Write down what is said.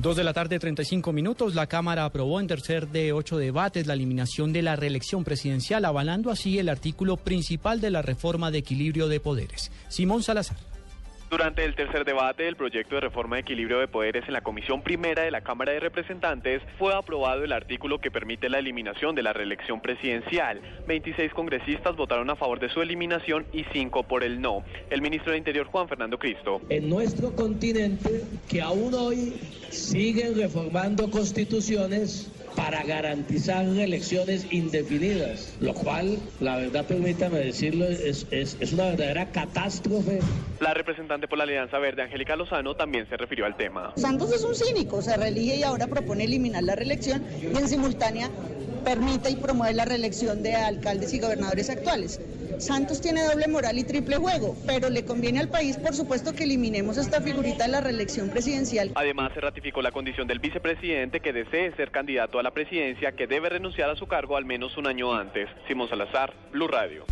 Dos de la tarde, 35 minutos. La Cámara aprobó en tercer de ocho debates la eliminación de la reelección presidencial, avalando así el artículo principal de la reforma de equilibrio de poderes. Simón Salazar. Durante el tercer debate del proyecto de reforma de equilibrio de poderes en la Comisión Primera de la Cámara de Representantes, fue aprobado el artículo que permite la eliminación de la reelección presidencial. 26 congresistas votaron a favor de su eliminación y 5 por el no. El ministro de Interior, Juan Fernando Cristo. En nuestro continente, que aún hoy siguen reformando constituciones para garantizar elecciones indefinidas, lo cual, la verdad, permítame decirlo, es, es, es, una verdadera catástrofe. La representante por la Alianza Verde, Angélica Lozano, también se refirió al tema. Santos es un cínico, se reelige y ahora propone eliminar la reelección y en simultánea permite y promueve la reelección de alcaldes y gobernadores actuales. Santos tiene doble moral y triple juego, pero le conviene al país, por supuesto, que eliminemos esta figurita de la reelección presidencial. Además, se ratificó la condición del vicepresidente que desee ser candidato a la presidencia, que debe renunciar a su cargo al menos un año antes. Simón Salazar, Blue Radio.